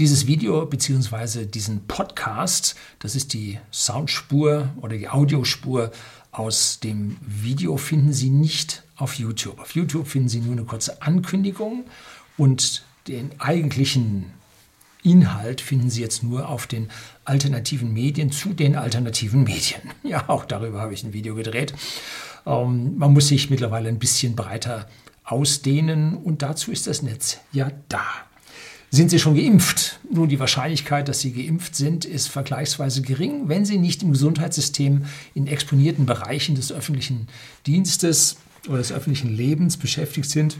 Dieses Video bzw. diesen Podcast, das ist die Soundspur oder die Audiospur aus dem Video, finden Sie nicht auf YouTube. Auf YouTube finden Sie nur eine kurze Ankündigung und den eigentlichen Inhalt finden Sie jetzt nur auf den alternativen Medien zu den alternativen Medien. Ja, auch darüber habe ich ein Video gedreht. Ähm, man muss sich mittlerweile ein bisschen breiter ausdehnen und dazu ist das Netz ja da. Sind Sie schon geimpft? Nun, die Wahrscheinlichkeit, dass Sie geimpft sind, ist vergleichsweise gering, wenn Sie nicht im Gesundheitssystem in exponierten Bereichen des öffentlichen Dienstes oder des öffentlichen Lebens beschäftigt sind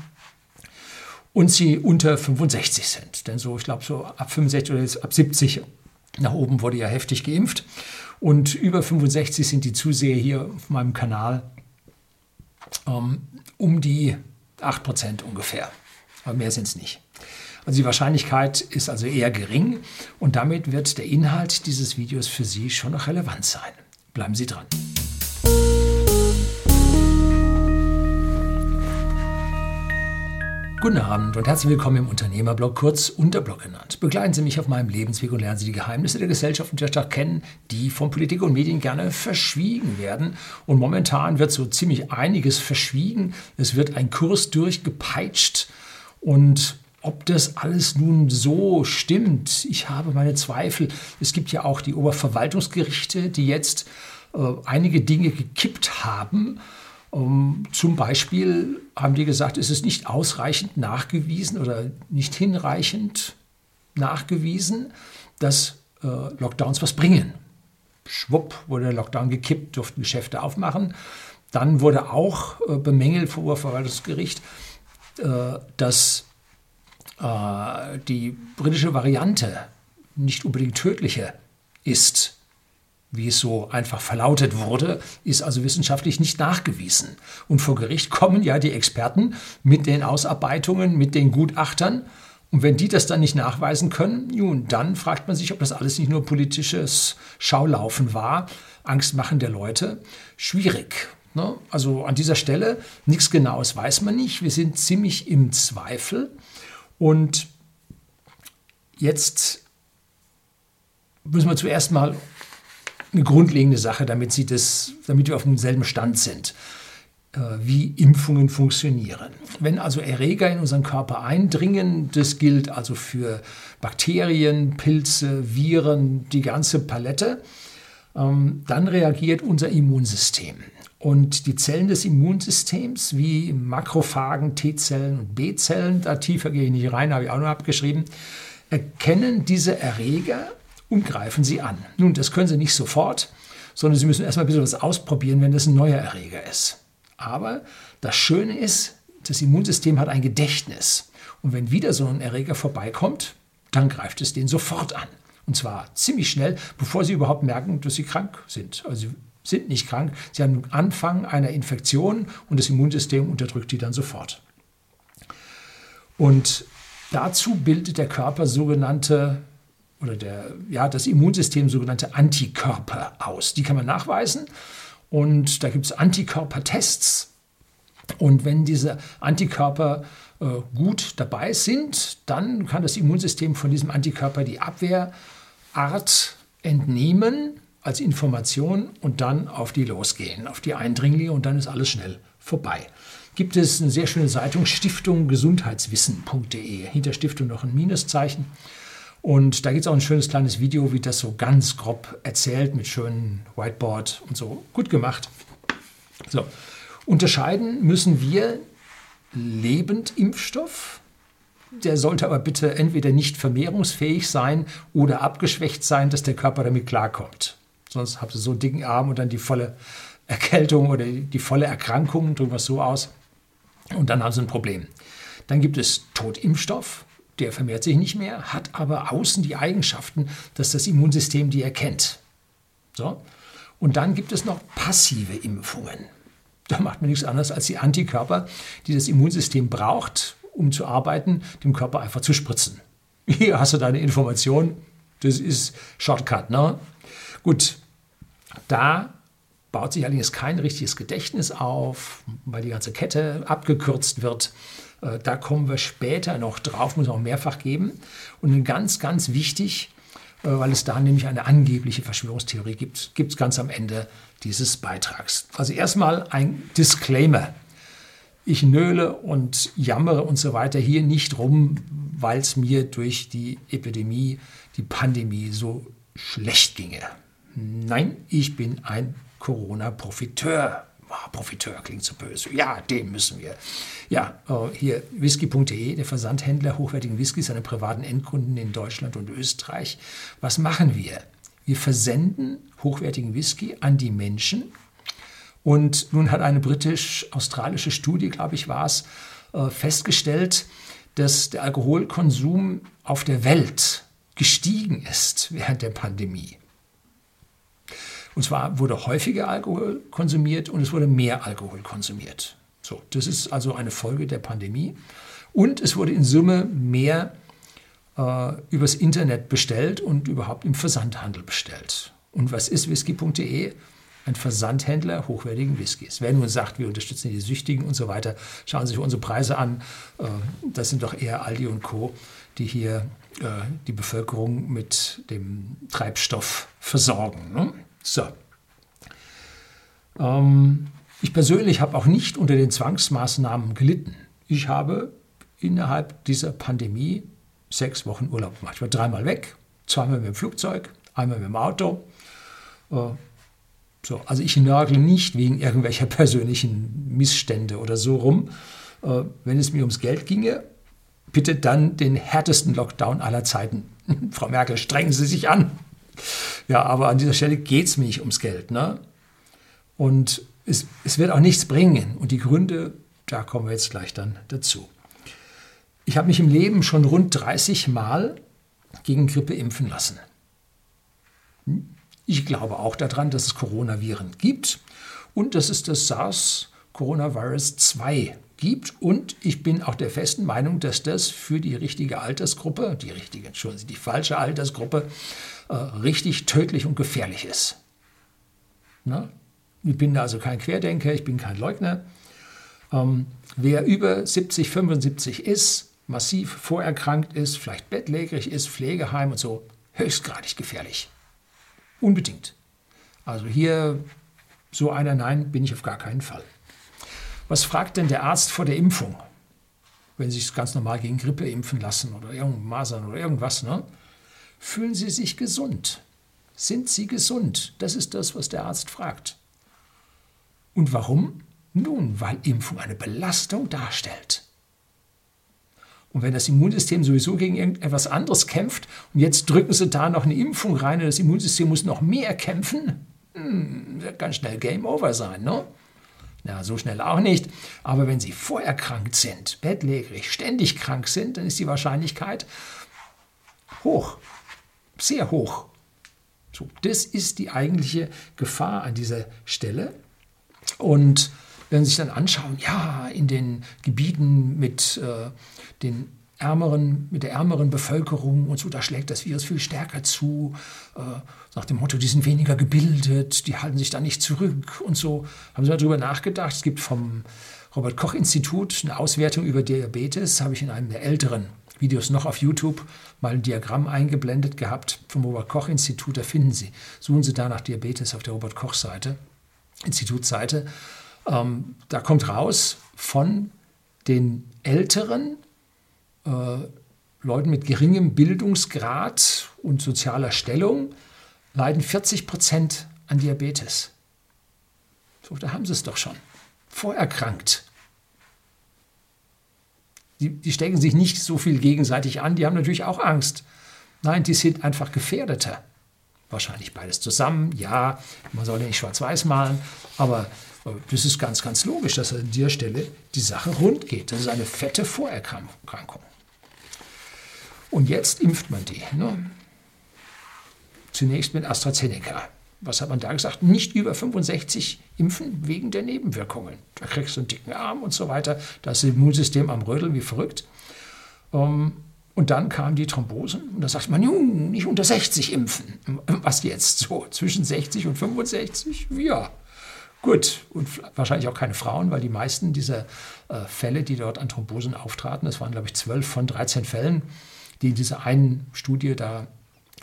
und Sie unter 65 sind. Denn so, ich glaube, so ab 65 oder ab 70 nach oben wurde ja heftig geimpft. Und über 65 sind die Zuseher hier auf meinem Kanal ähm, um die 8% ungefähr. Aber mehr sind es nicht. Also die Wahrscheinlichkeit ist also eher gering und damit wird der Inhalt dieses Videos für Sie schon noch relevant sein. Bleiben Sie dran. Guten Abend und herzlich willkommen im Unternehmerblog, kurz Unterblog genannt. Begleiten Sie mich auf meinem Lebensweg und lernen Sie die Geheimnisse der Gesellschaft und der Stadt kennen, die von Politik und Medien gerne verschwiegen werden. Und momentan wird so ziemlich einiges verschwiegen. Es wird ein Kurs durchgepeitscht und ob das alles nun so stimmt, ich habe meine Zweifel. Es gibt ja auch die Oberverwaltungsgerichte, die jetzt äh, einige Dinge gekippt haben um, zum Beispiel haben die gesagt, es ist nicht ausreichend nachgewiesen oder nicht hinreichend nachgewiesen, dass äh, Lockdowns was bringen. Schwupp wurde der Lockdown gekippt, durften Geschäfte aufmachen. Dann wurde auch äh, bemängelt vor Oberverwaltungsgericht, äh, dass äh, die britische Variante nicht unbedingt tödlicher ist wie es so einfach verlautet wurde, ist also wissenschaftlich nicht nachgewiesen. Und vor Gericht kommen ja die Experten mit den Ausarbeitungen, mit den Gutachtern. Und wenn die das dann nicht nachweisen können, nun, dann fragt man sich, ob das alles nicht nur politisches Schaulaufen war, Angstmachen der Leute. Schwierig. Ne? Also an dieser Stelle nichts Genaues weiß man nicht. Wir sind ziemlich im Zweifel. Und jetzt müssen wir zuerst mal eine grundlegende Sache, damit, sie das, damit wir auf demselben Stand sind, äh, wie Impfungen funktionieren. Wenn also Erreger in unseren Körper eindringen, das gilt also für Bakterien, Pilze, Viren, die ganze Palette, ähm, dann reagiert unser Immunsystem. Und die Zellen des Immunsystems, wie Makrophagen, T-Zellen und B-Zellen, da tiefer gehe ich nicht rein, habe ich auch noch abgeschrieben, erkennen diese Erreger und greifen sie an. Nun, das können sie nicht sofort, sondern sie müssen erstmal ein bisschen was ausprobieren, wenn das ein neuer Erreger ist. Aber das Schöne ist, das Immunsystem hat ein Gedächtnis. Und wenn wieder so ein Erreger vorbeikommt, dann greift es den sofort an. Und zwar ziemlich schnell, bevor sie überhaupt merken, dass sie krank sind. Also sind nicht krank, sie haben den Anfang einer Infektion und das Immunsystem unterdrückt die dann sofort. Und dazu bildet der Körper sogenannte oder der, ja, das Immunsystem sogenannte Antikörper aus. Die kann man nachweisen und da gibt es Antikörpertests. Und wenn diese Antikörper äh, gut dabei sind, dann kann das Immunsystem von diesem Antikörper die Abwehrart entnehmen als Information und dann auf die losgehen, auf die Eindringlinge und dann ist alles schnell vorbei. Gibt es eine sehr schöne Zeitung, Stiftung Gesundheitswissen.de. Hinter Stiftung noch ein Minuszeichen. Und da gibt es auch ein schönes kleines Video, wie das so ganz grob erzählt mit schönen Whiteboard und so. Gut gemacht. So. Unterscheiden müssen wir Lebendimpfstoff. Der sollte aber bitte entweder nicht vermehrungsfähig sein oder abgeschwächt sein, dass der Körper damit klarkommt. Sonst habt ihr so einen dicken Arm und dann die volle Erkältung oder die volle Erkrankung, drücken wir es so aus. Und dann haben sie ein Problem. Dann gibt es Totimpfstoff der vermehrt sich nicht mehr, hat aber außen die Eigenschaften, dass das Immunsystem die erkennt. So. Und dann gibt es noch passive Impfungen. Da macht man nichts anderes als die Antikörper, die das Immunsystem braucht, um zu arbeiten, dem Körper einfach zu spritzen. Hier hast du deine Information, das ist Shortcut. Ne? Gut, da baut sich allerdings kein richtiges Gedächtnis auf, weil die ganze Kette abgekürzt wird. Äh, da kommen wir später noch drauf, muss auch mehrfach geben. Und ganz, ganz wichtig, äh, weil es da nämlich eine angebliche Verschwörungstheorie gibt, gibt es ganz am Ende dieses Beitrags. Also erstmal ein Disclaimer. Ich nöle und jammere und so weiter hier nicht rum, weil es mir durch die Epidemie, die Pandemie so schlecht ginge. Nein, ich bin ein Corona-Profiteur. Oh, Profiteur klingt so böse. Ja, dem müssen wir. Ja, äh, hier whisky.de, der Versandhändler hochwertigen Whiskys an privaten Endkunden in Deutschland und Österreich. Was machen wir? Wir versenden hochwertigen Whisky an die Menschen. Und nun hat eine britisch-australische Studie, glaube ich, war es, äh, festgestellt, dass der Alkoholkonsum auf der Welt gestiegen ist während der Pandemie. Und zwar wurde häufiger Alkohol konsumiert und es wurde mehr Alkohol konsumiert. So, das ist also eine Folge der Pandemie. Und es wurde in Summe mehr äh, übers Internet bestellt und überhaupt im Versandhandel bestellt. Und was ist whisky.de? Ein Versandhändler hochwertigen Whiskys. Wer nun sagt, wir unterstützen die Süchtigen und so weiter, schauen Sie sich unsere Preise an. Äh, das sind doch eher Aldi und Co., die hier äh, die Bevölkerung mit dem Treibstoff versorgen. Ne? So. Ähm, ich persönlich habe auch nicht unter den Zwangsmaßnahmen gelitten. Ich habe innerhalb dieser Pandemie sechs Wochen Urlaub gemacht. Ich war dreimal weg, zweimal mit dem Flugzeug, einmal mit dem Auto. Äh, so, also ich nörgle nicht wegen irgendwelcher persönlichen Missstände oder so rum. Äh, wenn es mir ums Geld ginge, bitte dann den härtesten Lockdown aller Zeiten. Frau Merkel, strengen Sie sich an. Ja, aber an dieser Stelle geht es mir nicht ums Geld. Ne? Und es, es wird auch nichts bringen. Und die Gründe, da kommen wir jetzt gleich dann dazu. Ich habe mich im Leben schon rund 30 Mal gegen Grippe impfen lassen. Ich glaube auch daran, dass es Coronaviren gibt und dass es das SARS-Coronavirus 2 gibt. Und ich bin auch der festen Meinung, dass das für die richtige Altersgruppe, die richtige, Entschuldigung, die falsche Altersgruppe, äh, richtig tödlich und gefährlich ist. Na? Ich bin also kein Querdenker, ich bin kein Leugner. Ähm, wer über 70, 75 ist, massiv vorerkrankt ist, vielleicht bettlägerig ist, Pflegeheim und so, höchstgradig gefährlich. Unbedingt. Also hier so einer, nein, bin ich auf gar keinen Fall. Was fragt denn der Arzt vor der Impfung, wenn Sie sich ganz normal gegen Grippe impfen lassen oder Masern oder irgendwas? Ne? Fühlen Sie sich gesund? Sind Sie gesund? Das ist das, was der Arzt fragt. Und warum? Nun, weil Impfung eine Belastung darstellt. Und wenn das Immunsystem sowieso gegen irgendetwas anderes kämpft und jetzt drücken Sie da noch eine Impfung rein und das Immunsystem muss noch mehr kämpfen, hm, wird ganz schnell Game Over sein, ne? Na, so schnell auch nicht. Aber wenn Sie vorerkrankt sind, bettlägerig, ständig krank sind, dann ist die Wahrscheinlichkeit hoch, sehr hoch. So, das ist die eigentliche Gefahr an dieser Stelle. Und wenn Sie sich dann anschauen, ja, in den Gebieten mit äh, den ärmeren, mit der ärmeren Bevölkerung und so, da schlägt das Virus viel stärker zu. Äh, nach dem Motto, die sind weniger gebildet, die halten sich da nicht zurück und so. Haben Sie mal darüber nachgedacht? Es gibt vom Robert Koch Institut eine Auswertung über Diabetes, habe ich in einem der älteren Videos noch auf YouTube mal ein Diagramm eingeblendet gehabt vom Robert Koch Institut. Da finden Sie, suchen Sie da nach Diabetes auf der Robert Koch Seite, Institutsseite. Ähm, da kommt raus von den älteren äh, Leuten mit geringem Bildungsgrad und sozialer Stellung leiden 40 Prozent an Diabetes. So, da haben sie es doch schon. Vorerkrankt. Die, die stecken sich nicht so viel gegenseitig an, die haben natürlich auch Angst. Nein, die sind einfach gefährdeter. Wahrscheinlich beides zusammen, ja, man soll ja nicht schwarz-weiß malen, aber das ist ganz, ganz logisch, dass an der Stelle die Sache rund geht. Das ist eine fette Vorerkrankung. Und jetzt impft man die. Ne? Zunächst mit AstraZeneca. Was hat man da gesagt? Nicht über 65 impfen wegen der Nebenwirkungen. Da kriegst du einen dicken Arm und so weiter. Das Immunsystem am Rödeln wie verrückt. Ähm, und dann kamen die Thrombosen und da sagt man, nicht unter 60 impfen. Was jetzt so? Zwischen 60 und 65? Ja, Gut, und wahrscheinlich auch keine Frauen, weil die meisten dieser äh, Fälle, die dort an Thrombosen auftraten, das waren, glaube ich, 12 von 13 Fällen, die in dieser einen Studie da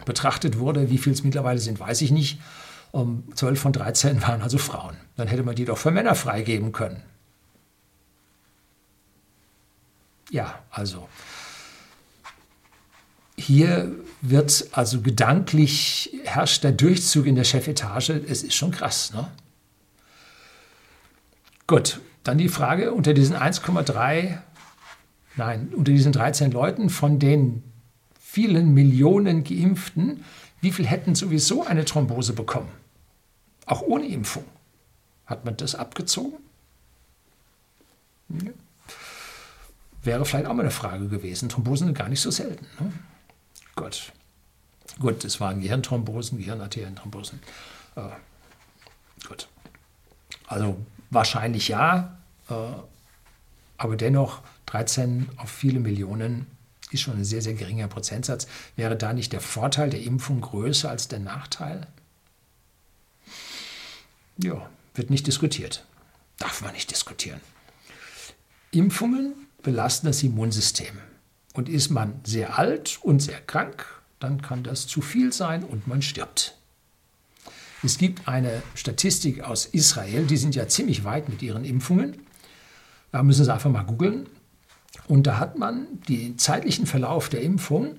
betrachtet wurde. Wie viel es mittlerweile sind, weiß ich nicht. Um, 12 von 13 waren also Frauen. Dann hätte man die doch für Männer freigeben können. Ja, also hier wird also gedanklich herrscht der Durchzug in der Chefetage. Es ist schon krass. Ne? Gut, dann die Frage unter diesen 1,3, nein, unter diesen 13 Leuten von den vielen Millionen Geimpften, wie viel hätten sowieso eine Thrombose bekommen? Auch ohne Impfung. Hat man das abgezogen? Ja. Wäre vielleicht auch mal eine Frage gewesen. Thrombosen sind gar nicht so selten. Ne? Gut. Gut, es waren Gehirnthrombosen, Gehirnarterienthrombosen. Äh, gut. Also wahrscheinlich ja, äh, aber dennoch 13 auf viele Millionen ist schon ein sehr, sehr geringer Prozentsatz. Wäre da nicht der Vorteil der Impfung größer als der Nachteil? Ja, wird nicht diskutiert. Darf man nicht diskutieren. Impfungen belasten das Immunsystem. Und ist man sehr alt und sehr krank, dann kann das zu viel sein und man stirbt. Es gibt eine Statistik aus Israel, die sind ja ziemlich weit mit ihren Impfungen. Da müssen Sie einfach mal googeln. Und da hat man den zeitlichen Verlauf der Impfung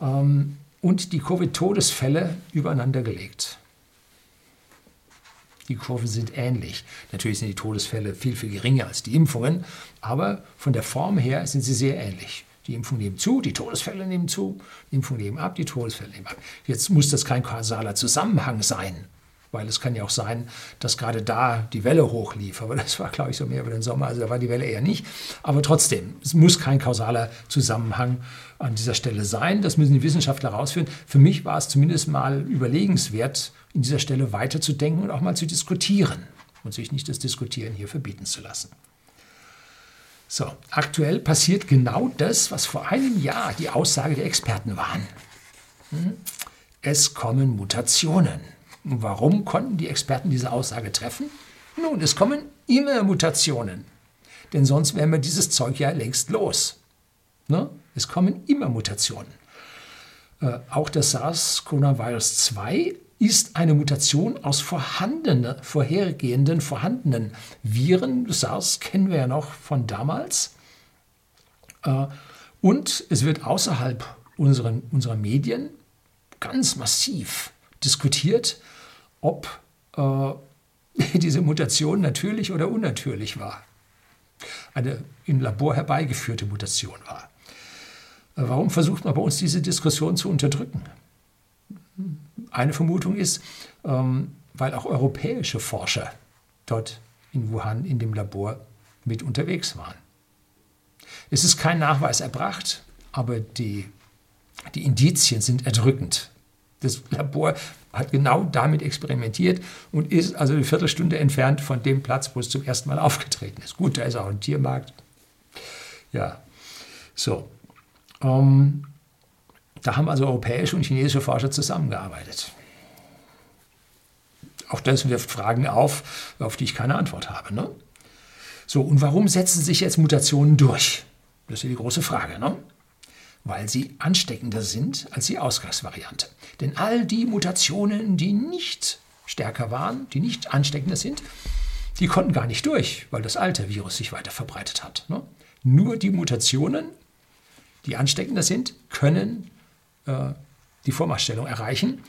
ähm, und die Covid-Todesfälle übereinander gelegt. Die Kurven sind ähnlich. Natürlich sind die Todesfälle viel, viel geringer als die Impfungen, aber von der Form her sind sie sehr ähnlich. Die Impfungen nehmen zu, die Todesfälle nehmen zu, die Impfungen nehmen ab, die Todesfälle nehmen ab. Jetzt muss das kein kausaler Zusammenhang sein, weil es kann ja auch sein, dass gerade da die Welle hochlief. Aber das war, glaube ich, so mehr über den Sommer, also da war die Welle eher nicht. Aber trotzdem, es muss kein kausaler Zusammenhang an dieser Stelle sein. Das müssen die Wissenschaftler herausfinden. Für mich war es zumindest mal überlegenswert, in dieser Stelle weiterzudenken und auch mal zu diskutieren und sich nicht das Diskutieren hier verbieten zu lassen. So, aktuell passiert genau das, was vor einem Jahr die Aussage der Experten waren. Hm? Es kommen Mutationen. Warum konnten die Experten diese Aussage treffen? Nun, es kommen immer Mutationen. Denn sonst wären wir dieses Zeug ja längst los. Ne? Es kommen immer Mutationen. Äh, auch das SARS-Coronavirus 2 ist eine Mutation aus vorhandenen, vorhergehenden, vorhandenen Viren. SARS kennen wir ja noch von damals. Äh, und es wird außerhalb unseren, unserer Medien ganz massiv diskutiert, ob äh, diese Mutation natürlich oder unnatürlich war. Eine im Labor herbeigeführte Mutation war. Äh, warum versucht man bei uns diese Diskussion zu unterdrücken? Eine Vermutung ist, ähm, weil auch europäische Forscher dort in Wuhan in dem Labor mit unterwegs waren. Es ist kein Nachweis erbracht, aber die, die Indizien sind erdrückend. Das Labor hat genau damit experimentiert und ist also eine Viertelstunde entfernt von dem Platz, wo es zum ersten Mal aufgetreten ist. Gut, da ist auch ein Tiermarkt. Ja, so. Ähm, da haben also europäische und chinesische Forscher zusammengearbeitet. Auch das wirft Fragen auf, auf die ich keine Antwort habe. Ne? So, und warum setzen sich jetzt Mutationen durch? Das ist die große Frage. Ne? Weil sie ansteckender sind als die Ausgangsvariante. Denn all die Mutationen, die nicht stärker waren, die nicht ansteckender sind, die konnten gar nicht durch, weil das alte Virus sich weiter verbreitet hat. Ne? Nur die Mutationen, die ansteckender sind, können äh, die Vormachtstellung erreichen.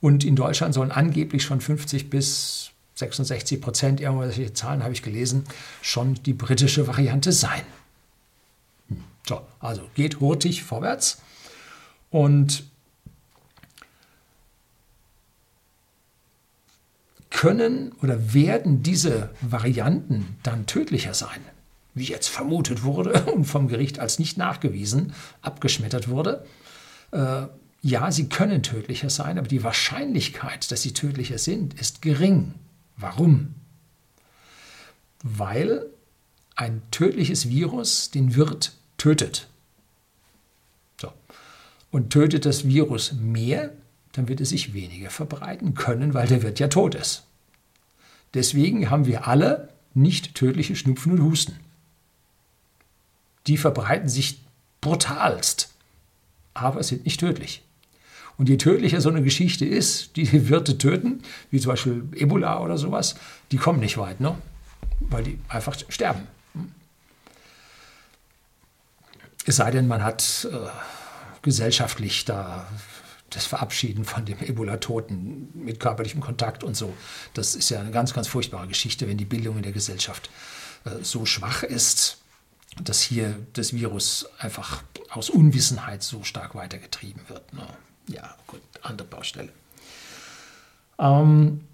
Und in Deutschland sollen angeblich schon 50 bis 66 Prozent, irgendwelche Zahlen habe ich gelesen, schon die britische Variante sein. So, also geht hurtig vorwärts. Und können oder werden diese Varianten dann tödlicher sein, wie jetzt vermutet wurde und vom Gericht als nicht nachgewiesen abgeschmettert wurde, äh, ja, sie können tödlicher sein, aber die Wahrscheinlichkeit, dass sie tödlicher sind, ist gering. Warum? Weil ein tödliches Virus den Wirt tötet. So. Und tötet das Virus mehr, dann wird es sich weniger verbreiten können, weil der Wirt ja tot ist. Deswegen haben wir alle nicht tödliche Schnupfen und Husten. Die verbreiten sich brutalst, aber sind nicht tödlich. Und je tödlicher so eine Geschichte ist, die Wirte töten, wie zum Beispiel Ebola oder sowas, die kommen nicht weit, ne? weil die einfach sterben. Es sei denn, man hat äh, gesellschaftlich da das Verabschieden von dem Ebola-Toten mit körperlichem Kontakt und so. Das ist ja eine ganz, ganz furchtbare Geschichte, wenn die Bildung in der Gesellschaft äh, so schwach ist, dass hier das Virus einfach aus Unwissenheit so stark weitergetrieben wird. Ne? Ja, gut, andere Baustelle. Ähm,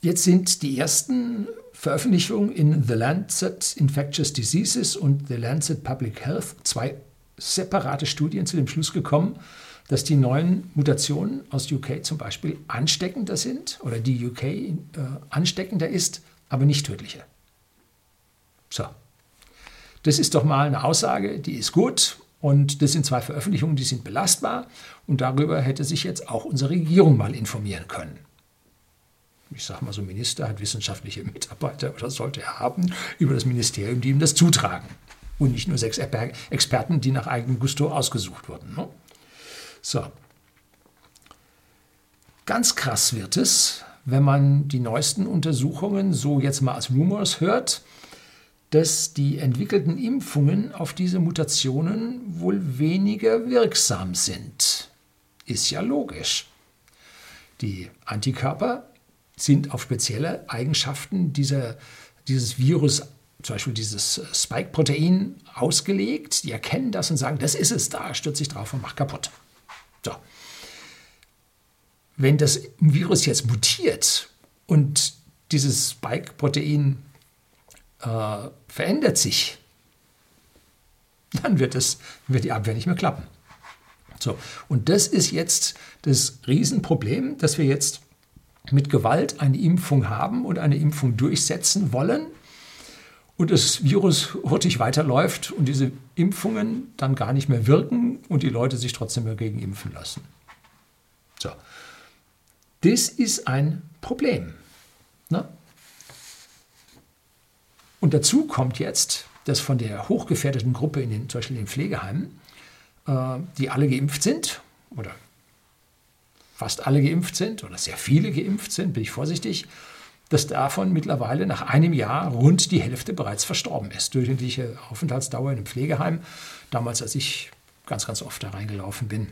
jetzt sind die ersten Veröffentlichungen in The Lancet Infectious Diseases und The Lancet Public Health, zwei separate Studien zu dem Schluss gekommen, dass die neuen Mutationen aus UK zum Beispiel ansteckender sind oder die UK äh, ansteckender ist, aber nicht tödlicher. So. Das ist doch mal eine Aussage, die ist gut und das sind zwei Veröffentlichungen, die sind belastbar und darüber hätte sich jetzt auch unsere Regierung mal informieren können. Ich sage mal, so Minister hat wissenschaftliche Mitarbeiter oder sollte er haben über das Ministerium, die ihm das zutragen. Und nicht nur sechs Experten, die nach eigenem Gusto ausgesucht wurden. Ne? So. Ganz krass wird es, wenn man die neuesten Untersuchungen so jetzt mal als Rumors hört dass die entwickelten Impfungen auf diese Mutationen wohl weniger wirksam sind. Ist ja logisch. Die Antikörper sind auf spezielle Eigenschaften dieser, dieses Virus, zum Beispiel dieses Spike-Protein, ausgelegt. Die erkennen das und sagen, das ist es, da stürzt sich drauf und macht kaputt. So. Wenn das Virus jetzt mutiert und dieses Spike-Protein äh, verändert sich, dann wird, es, wird die Abwehr nicht mehr klappen. So, und das ist jetzt das Riesenproblem, dass wir jetzt mit Gewalt eine Impfung haben und eine Impfung durchsetzen wollen und das Virus hurtig weiterläuft und diese Impfungen dann gar nicht mehr wirken und die Leute sich trotzdem dagegen impfen lassen. So. Das ist ein Problem. Ne? Und dazu kommt jetzt, dass von der hochgefährdeten Gruppe in den, zum Beispiel in den Pflegeheimen, äh, die alle geimpft sind oder fast alle geimpft sind oder sehr viele geimpft sind, bin ich vorsichtig, dass davon mittlerweile nach einem Jahr rund die Hälfte bereits verstorben ist. Durchschnittliche Aufenthaltsdauer in einem Pflegeheim, damals als ich ganz, ganz oft da reingelaufen bin.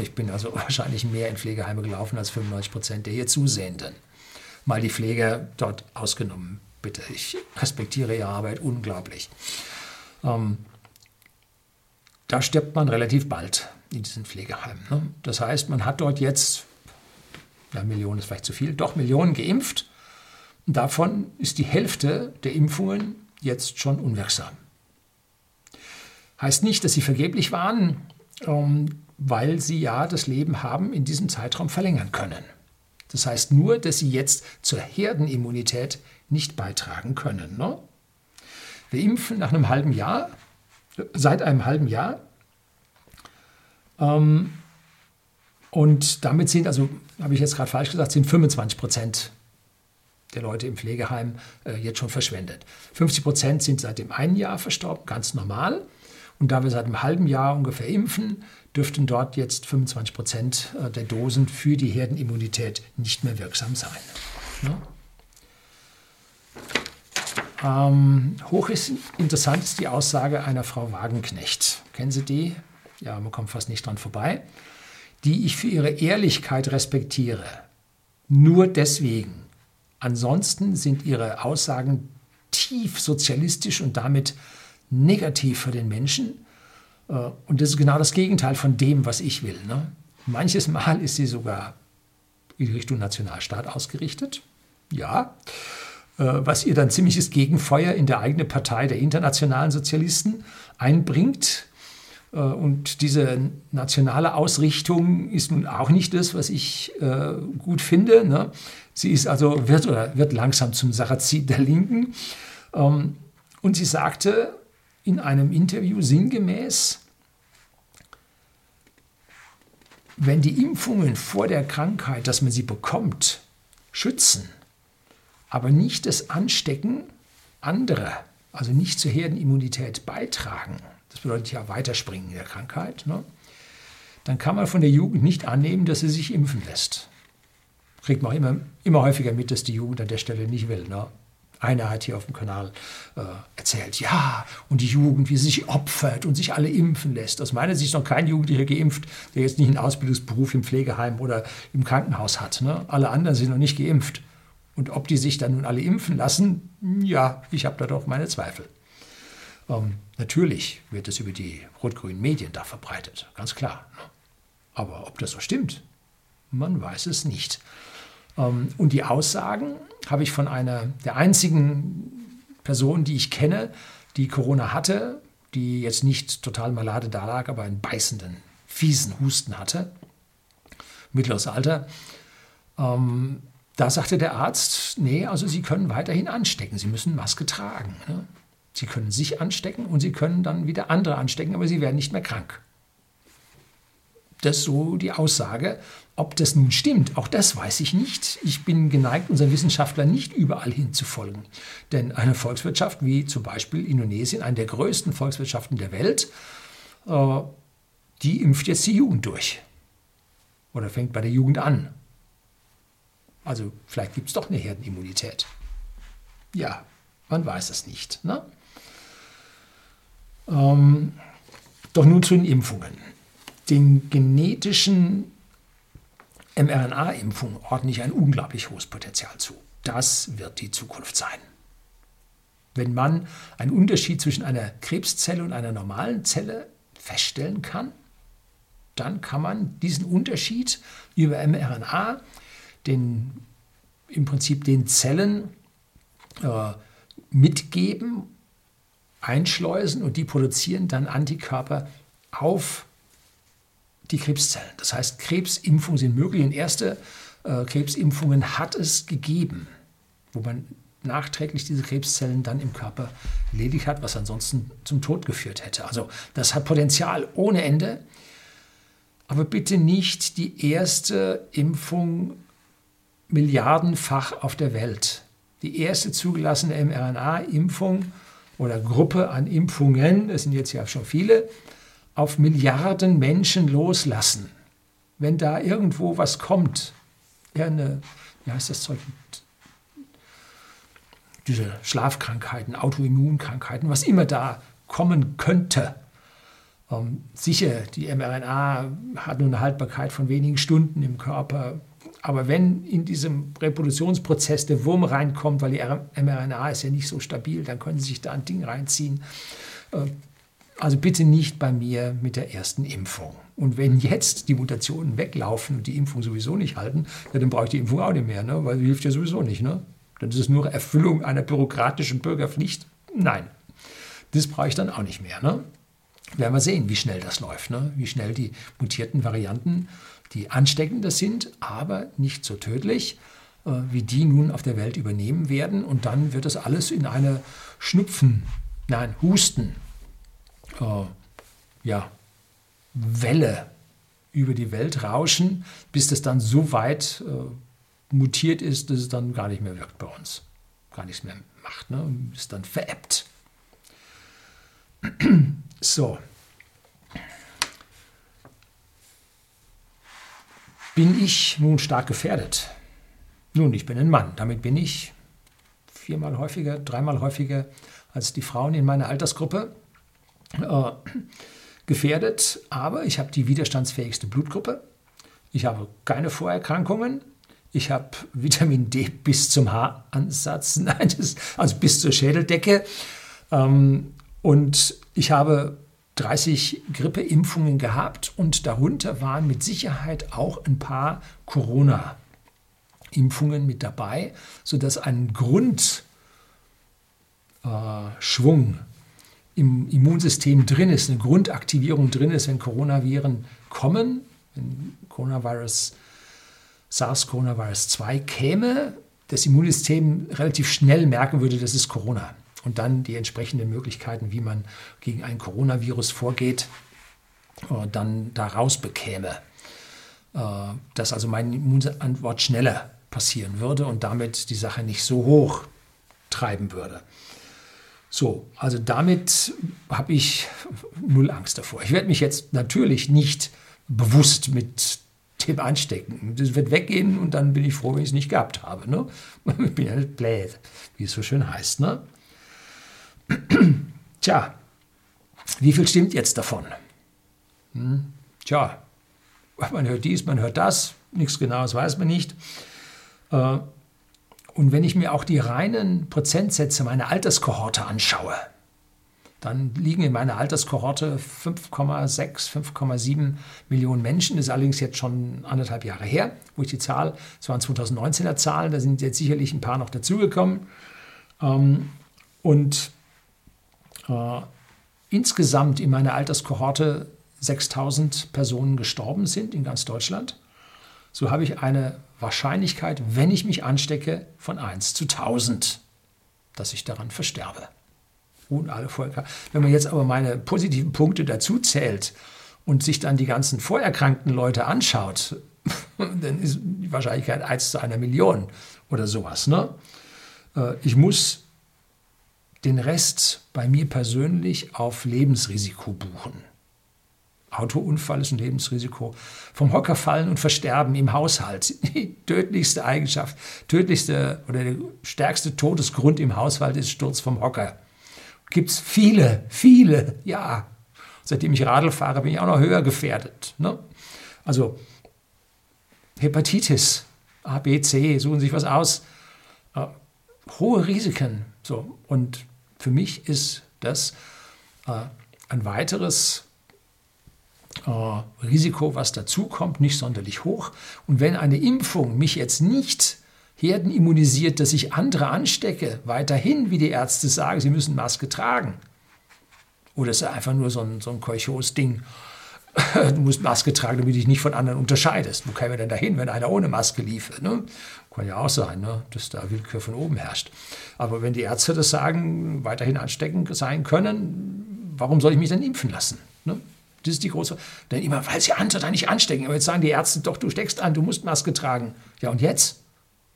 Ich bin also wahrscheinlich mehr in Pflegeheime gelaufen als 95 Prozent der hier Zusehenden. Mal die Pfleger dort ausgenommen bitte. Ich respektiere Ihre Arbeit unglaublich. Ähm, da stirbt man relativ bald in diesen Pflegeheimen. Ne? Das heißt, man hat dort jetzt, ja, Millionen ist vielleicht zu viel, doch Millionen geimpft. Und davon ist die Hälfte der Impfungen jetzt schon unwirksam. Heißt nicht, dass sie vergeblich waren, ähm, weil sie ja das Leben haben in diesem Zeitraum verlängern können. Das heißt nur, dass sie jetzt zur Herdenimmunität nicht beitragen können. Ne? Wir impfen nach einem halben Jahr, seit einem halben Jahr. Ähm, und damit sind, also habe ich jetzt gerade falsch gesagt, sind 25 Prozent der Leute im Pflegeheim äh, jetzt schon verschwendet. 50 Prozent sind seit dem einen Jahr verstorben, ganz normal. Und da wir seit einem halben Jahr ungefähr impfen, dürften dort jetzt 25 Prozent äh, der Dosen für die Herdenimmunität nicht mehr wirksam sein. Ne? Ähm, hoch interessant ist die Aussage einer Frau Wagenknecht. Kennen Sie die? Ja, man kommt fast nicht dran vorbei. Die ich für ihre Ehrlichkeit respektiere. Nur deswegen. Ansonsten sind ihre Aussagen tief sozialistisch und damit negativ für den Menschen. Äh, und das ist genau das Gegenteil von dem, was ich will. Ne? Manches Mal ist sie sogar in Richtung Nationalstaat ausgerichtet. Ja. Äh, was ihr dann ziemliches Gegenfeuer in der eigenen Partei der internationalen Sozialisten einbringt. Äh, und diese nationale Ausrichtung ist nun auch nicht das, was ich äh, gut finde. Ne? Sie ist also, wird, oder wird langsam zum Sarazin der Linken. Ähm, und sie sagte in einem Interview sinngemäß, wenn die Impfungen vor der Krankheit, dass man sie bekommt, schützen, aber nicht das Anstecken anderer, also nicht zur Herdenimmunität beitragen, das bedeutet ja weiterspringen in der Krankheit, ne? dann kann man von der Jugend nicht annehmen, dass sie sich impfen lässt. Kriegt man auch immer, immer häufiger mit, dass die Jugend an der Stelle nicht will. Ne? Einer hat hier auf dem Kanal äh, erzählt, ja, und die Jugend, wie sie sich opfert und sich alle impfen lässt. Aus meiner Sicht ist noch kein Jugendlicher geimpft, der jetzt nicht einen Ausbildungsberuf im Pflegeheim oder im Krankenhaus hat. Ne? Alle anderen sind noch nicht geimpft. Und ob die sich dann nun alle impfen lassen, ja, ich habe da doch meine Zweifel. Ähm, natürlich wird es über die rot-grünen Medien da verbreitet, ganz klar. Ne? Aber ob das so stimmt, man weiß es nicht. Ähm, und die Aussagen habe ich von einer der einzigen Personen, die ich kenne, die Corona hatte, die jetzt nicht total malade dalag, aber einen beißenden, fiesen Husten hatte, mittleres Alter. Ähm, da sagte der Arzt, nee, also Sie können weiterhin anstecken, Sie müssen Maske tragen. Ne? Sie können sich anstecken und Sie können dann wieder andere anstecken, aber Sie werden nicht mehr krank. Das ist so die Aussage. Ob das nun stimmt, auch das weiß ich nicht. Ich bin geneigt, unseren Wissenschaftlern nicht überall hinzufolgen. Denn eine Volkswirtschaft wie zum Beispiel Indonesien, eine der größten Volkswirtschaften der Welt, äh, die impft jetzt die Jugend durch. Oder fängt bei der Jugend an. Also vielleicht gibt es doch eine Herdenimmunität. Ja, man weiß es nicht. Ne? Ähm, doch nun zu den Impfungen den genetischen mRNA-Impfungen ordne ich ein unglaublich hohes Potenzial zu. Das wird die Zukunft sein. Wenn man einen Unterschied zwischen einer Krebszelle und einer normalen Zelle feststellen kann, dann kann man diesen Unterschied über mRNA den, im Prinzip den Zellen äh, mitgeben, einschleusen und die produzieren dann Antikörper auf die Krebszellen. Das heißt, Krebsimpfungen sind möglich und erste äh, Krebsimpfungen hat es gegeben, wo man nachträglich diese Krebszellen dann im Körper ledig hat, was ansonsten zum Tod geführt hätte. Also das hat Potenzial ohne Ende, aber bitte nicht die erste Impfung milliardenfach auf der Welt. Die erste zugelassene mRNA-Impfung oder Gruppe an Impfungen, das sind jetzt ja schon viele, auf Milliarden Menschen loslassen, wenn da irgendwo was kommt, eine, wie heißt das Zeug, diese Schlafkrankheiten, Autoimmunkrankheiten, was immer da kommen könnte. Ähm, sicher, die mRNA hat nur eine Haltbarkeit von wenigen Stunden im Körper. Aber wenn in diesem Reproduktionsprozess der Wurm reinkommt, weil die mRNA ist ja nicht so stabil, dann können Sie sich da ein Ding reinziehen. Äh, also bitte nicht bei mir mit der ersten Impfung. Und wenn jetzt die Mutationen weglaufen und die Impfung sowieso nicht halten, ja, dann brauche ich die Impfung auch nicht mehr, ne? weil sie hilft ja sowieso nicht. Ne? Dann ist es nur Erfüllung einer bürokratischen Bürgerpflicht. Nein, das brauche ich dann auch nicht mehr. Ne? Werden wir sehen, wie schnell das läuft, ne? wie schnell die mutierten Varianten, die ansteckender sind, aber nicht so tödlich, äh, wie die nun auf der Welt übernehmen werden. Und dann wird das alles in eine Schnupfen, nein, Husten, äh, ja, Welle über die Welt rauschen, bis das dann so weit äh, mutiert ist, dass es dann gar nicht mehr wirkt bei uns. Gar nichts mehr macht, ne? Ist dann veräppt. so. Bin ich nun stark gefährdet? Nun, ich bin ein Mann. Damit bin ich viermal häufiger, dreimal häufiger als die Frauen in meiner Altersgruppe äh, gefährdet, aber ich habe die widerstandsfähigste Blutgruppe. Ich habe keine Vorerkrankungen. Ich habe Vitamin D bis zum Haaransatz, nein, das, also bis zur Schädeldecke. Ähm, und ich habe 30 Grippeimpfungen gehabt und darunter waren mit Sicherheit auch ein paar Corona-Impfungen mit dabei, sodass ein Grundschwung äh, im Immunsystem drin ist, eine Grundaktivierung drin ist, wenn Coronaviren kommen, wenn Coronavirus, SARS-Coronavirus 2 käme, das Immunsystem relativ schnell merken würde, das ist Corona. Und dann die entsprechenden Möglichkeiten, wie man gegen ein Coronavirus vorgeht, äh, dann daraus bekäme. Äh, dass also meine Immunantwort schneller passieren würde und damit die Sache nicht so hoch treiben würde. So, also damit habe ich null Angst davor. Ich werde mich jetzt natürlich nicht bewusst mit dem anstecken. Das wird weggehen und dann bin ich froh, wenn ich es nicht gehabt habe. Ne? Ich bin ja nicht blöd, wie es so schön heißt. Ne? Tja, wie viel stimmt jetzt davon? Hm? Tja, man hört dies, man hört das, nichts Genaues weiß man nicht. Äh, und wenn ich mir auch die reinen Prozentsätze meiner Alterskohorte anschaue, dann liegen in meiner Alterskohorte 5,6, 5,7 Millionen Menschen. Das ist allerdings jetzt schon anderthalb Jahre her, wo ich die Zahl, das waren 2019er Zahlen, da sind jetzt sicherlich ein paar noch dazugekommen. Ähm, und insgesamt in meiner Alterskohorte 6000 Personen gestorben sind in ganz Deutschland. So habe ich eine Wahrscheinlichkeit, wenn ich mich anstecke, von 1 zu 1000, dass ich daran versterbe. Und alle Volker. Wenn man jetzt aber meine positiven Punkte dazu zählt und sich dann die ganzen vorerkrankten Leute anschaut, dann ist die Wahrscheinlichkeit 1 zu einer Million oder sowas. Ne? Äh, ich muss den Rest bei mir persönlich auf Lebensrisiko buchen. Autounfall ist ein Lebensrisiko. Vom Hocker fallen und versterben im Haushalt. Die tödlichste Eigenschaft, tödlichste oder der stärkste Todesgrund im Haushalt ist Sturz vom Hocker. Gibt es viele, viele, ja. Seitdem ich Radl fahre, bin ich auch noch höher gefährdet. Ne? Also Hepatitis, A, B, C, suchen sich was aus. Äh, hohe Risiken. So. Und für mich ist das äh, ein weiteres äh, Risiko, was dazukommt, nicht sonderlich hoch. Und wenn eine Impfung mich jetzt nicht herdenimmunisiert, dass ich andere anstecke, weiterhin, wie die Ärzte sagen, sie müssen Maske tragen. Oder ist einfach nur so ein, so ein Keuchos-Ding. Du musst Maske tragen, damit du dich nicht von anderen unterscheidest. Wo kämen wir denn dahin, wenn einer ohne Maske liefe? Ne? Kann ja auch sein, ne? dass da Willkür von oben herrscht. Aber wenn die Ärzte das sagen, weiterhin ansteckend sein können, warum soll ich mich dann impfen lassen? Ne? Das ist die große. Denn immer, weil sie andere da nicht anstecken. Aber jetzt sagen die Ärzte doch, du steckst an, du musst Maske tragen. Ja, und jetzt?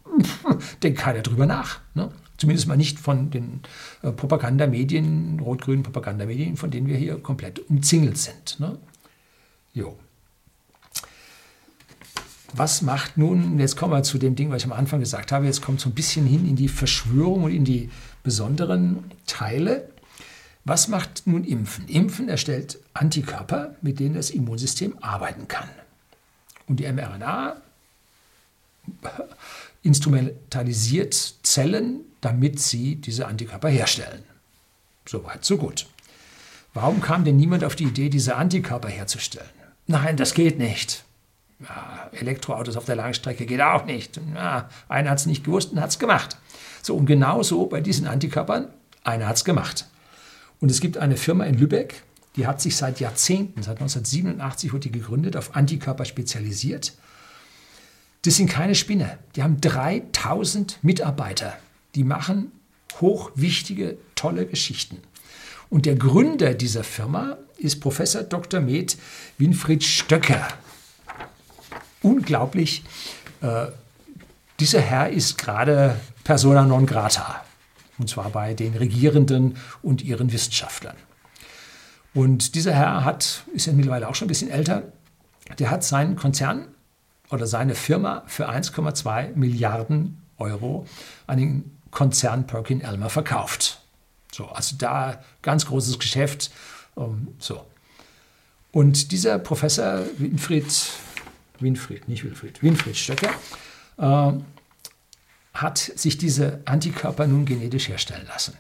Denkt keiner drüber nach. Ne? Zumindest mal nicht von den äh, Propagandamedien, rot-grünen Propagandamedien, von denen wir hier komplett umzingelt sind. Ne? Jo. Was macht nun, jetzt kommen wir zu dem Ding, was ich am Anfang gesagt habe, jetzt kommt so ein bisschen hin in die Verschwörung und in die besonderen Teile. Was macht nun Impfen? Impfen erstellt Antikörper, mit denen das Immunsystem arbeiten kann. Und die mRNA instrumentalisiert Zellen, damit sie diese Antikörper herstellen. Soweit, so gut. Warum kam denn niemand auf die Idee, diese Antikörper herzustellen? Nein, das geht nicht. Ja, Elektroautos auf der Langstrecke geht auch nicht. Ja, einer hat es nicht gewusst und hat es gemacht. So, und genauso bei diesen Antikörpern, einer hat es gemacht. Und es gibt eine Firma in Lübeck, die hat sich seit Jahrzehnten, seit 1987 wurde die gegründet, auf Antikörper spezialisiert. Das sind keine Spinne. Die haben 3000 Mitarbeiter. Die machen hochwichtige, tolle Geschichten. Und der Gründer dieser Firma ist Professor Dr. Med Winfried Stöcker. Unglaublich. Äh, dieser Herr ist gerade persona non grata und zwar bei den Regierenden und ihren Wissenschaftlern. Und dieser Herr hat, ist ja mittlerweile auch schon ein bisschen älter, der hat seinen Konzern oder seine Firma für 1,2 Milliarden Euro an den Konzern Perkin Elmer verkauft. So, also da ganz großes Geschäft. Um, so. Und dieser Professor Winfried, Winfried, nicht Winfried, Winfried Stöcker, äh, hat sich diese Antikörper nun genetisch herstellen lassen.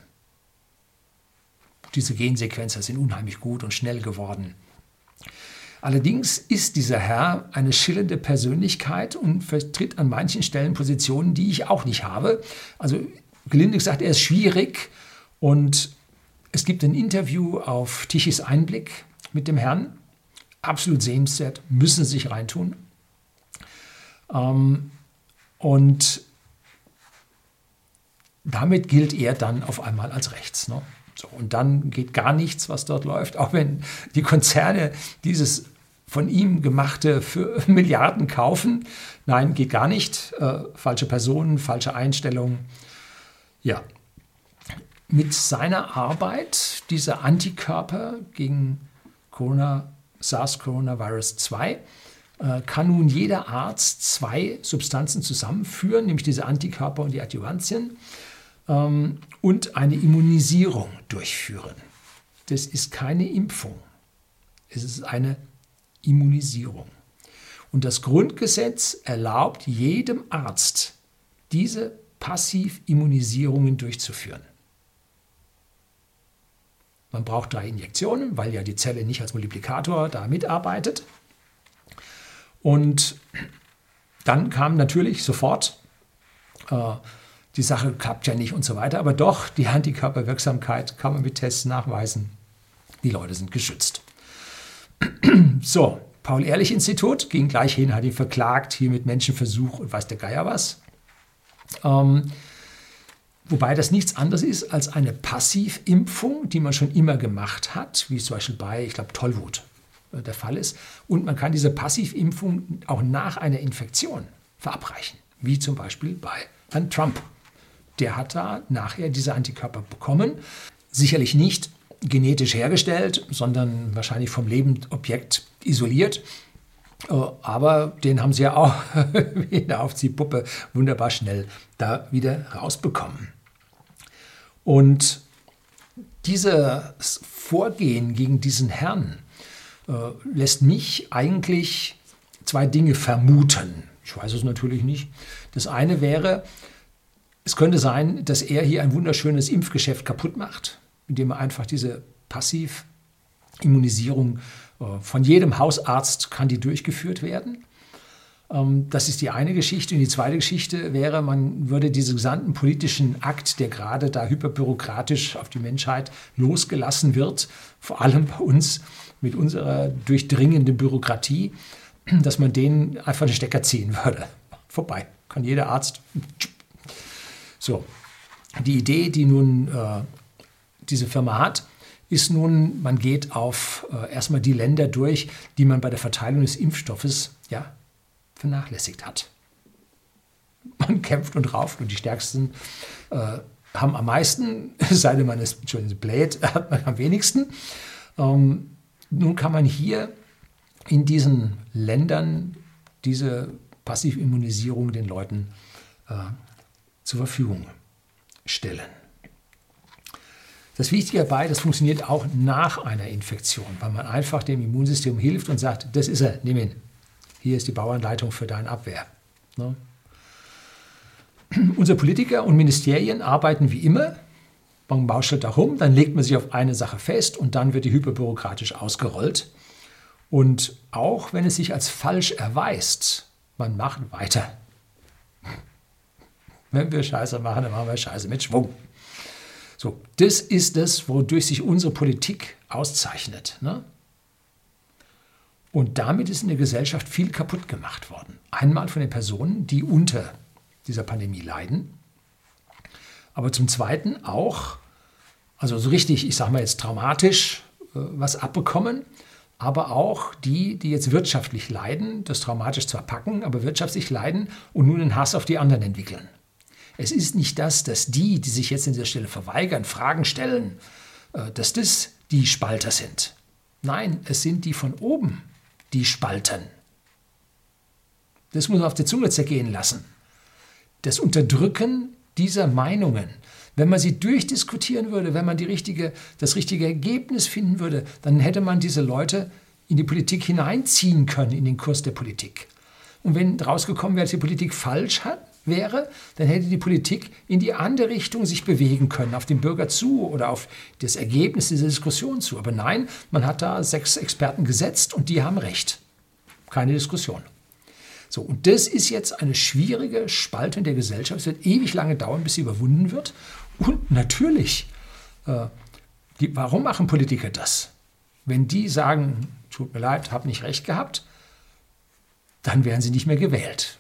Diese Gensequenzer sind unheimlich gut und schnell geworden. Allerdings ist dieser Herr eine schillernde Persönlichkeit und vertritt an manchen Stellen Positionen, die ich auch nicht habe. Also gelinde gesagt, er ist schwierig und es gibt ein Interview auf Tichys Einblick mit dem Herrn. Absolut sehenswert, müssen Sie sich reintun. Ähm, und damit gilt er dann auf einmal als rechts. Ne? So, und dann geht gar nichts, was dort läuft, auch wenn die Konzerne dieses von ihm gemachte für Milliarden kaufen. Nein, geht gar nicht. Äh, falsche Personen, falsche Einstellungen. Ja. Mit seiner Arbeit, dieser Antikörper gegen Corona, SARS-Coronavirus 2, äh, kann nun jeder Arzt zwei Substanzen zusammenführen, nämlich diese Antikörper und die Adjuvantien, ähm, und eine Immunisierung durchführen. Das ist keine Impfung. Es ist eine Immunisierung. Und das Grundgesetz erlaubt jedem Arzt, diese Passivimmunisierungen durchzuführen. Man braucht drei Injektionen, weil ja die Zelle nicht als Multiplikator da mitarbeitet. Und dann kam natürlich sofort, äh, die Sache klappt ja nicht und so weiter, aber doch, die Antikörperwirksamkeit kann man mit Tests nachweisen. Die Leute sind geschützt. So, Paul-Ehrlich-Institut ging gleich hin, hat ihn verklagt, hier mit Menschenversuch und weiß der Geier was. Ähm, wobei das nichts anderes ist als eine Passivimpfung, die man schon immer gemacht hat, wie zum Beispiel bei, ich glaube, Tollwut äh, der Fall ist. Und man kann diese Passivimpfung auch nach einer Infektion verabreichen, wie zum Beispiel bei Herrn Trump. Der hat da nachher diese Antikörper bekommen. Sicherlich nicht genetisch hergestellt, sondern wahrscheinlich vom Lebendobjekt isoliert. Äh, aber den haben sie ja auch wie eine Aufziehpuppe wunderbar schnell da wieder rausbekommen. Und dieses Vorgehen gegen diesen Herrn äh, lässt mich eigentlich zwei Dinge vermuten. Ich weiß es natürlich nicht. Das eine wäre, es könnte sein, dass er hier ein wunderschönes Impfgeschäft kaputt macht indem man einfach diese Passivimmunisierung äh, von jedem Hausarzt kann die durchgeführt werden. Ähm, das ist die eine Geschichte. Und die zweite Geschichte wäre, man würde diesen gesamten politischen Akt, der gerade da hyperbürokratisch auf die Menschheit losgelassen wird, vor allem bei uns mit unserer durchdringenden Bürokratie, dass man denen einfach den Stecker ziehen würde. Vorbei. Kann jeder Arzt. So. Die Idee, die nun äh, diese Firma hat, ist nun, man geht auf äh, erstmal die Länder durch, die man bei der Verteilung des Impfstoffes ja, vernachlässigt hat. Man kämpft und rauft und die Stärksten äh, haben am meisten, es sei denn, man ist Entschuldigung, hat man am wenigsten. Ähm, nun kann man hier in diesen Ländern diese Passivimmunisierung den Leuten äh, zur Verfügung stellen. Das Wichtige dabei, das funktioniert auch nach einer Infektion, weil man einfach dem Immunsystem hilft und sagt, das ist er, nimm ihn. Hier ist die Bauanleitung für deine Abwehr. Ne? Unsere Politiker und Ministerien arbeiten wie immer. Man bauschelt da rum, dann legt man sich auf eine Sache fest und dann wird die hyperbürokratisch ausgerollt. Und auch wenn es sich als falsch erweist, man macht weiter. Wenn wir Scheiße machen, dann machen wir Scheiße mit Schwung. So, das ist das, wodurch sich unsere Politik auszeichnet. Ne? Und damit ist in der Gesellschaft viel kaputt gemacht worden. Einmal von den Personen, die unter dieser Pandemie leiden, aber zum Zweiten auch, also so richtig, ich sage mal jetzt traumatisch, äh, was abbekommen, aber auch die, die jetzt wirtschaftlich leiden, das traumatisch zwar packen, aber wirtschaftlich leiden und nun den Hass auf die anderen entwickeln. Es ist nicht das, dass die, die sich jetzt an dieser Stelle verweigern, Fragen stellen, äh, dass das die Spalter sind. Nein, es sind die von oben, die spalten. Das muss man auf der Zunge zergehen lassen. Das Unterdrücken dieser Meinungen, wenn man sie durchdiskutieren würde, wenn man die richtige, das richtige Ergebnis finden würde, dann hätte man diese Leute in die Politik hineinziehen können, in den Kurs der Politik. Und wenn rausgekommen wäre, dass die Politik falsch hat, wäre, dann hätte die Politik in die andere Richtung sich bewegen können, auf den Bürger zu oder auf das Ergebnis dieser Diskussion zu. Aber nein, man hat da sechs Experten gesetzt und die haben recht. Keine Diskussion. So, und das ist jetzt eine schwierige Spaltung der Gesellschaft. Es wird ewig lange dauern, bis sie überwunden wird. Und natürlich, äh, die, warum machen Politiker das? Wenn die sagen, tut mir leid, habe nicht recht gehabt, dann werden sie nicht mehr gewählt.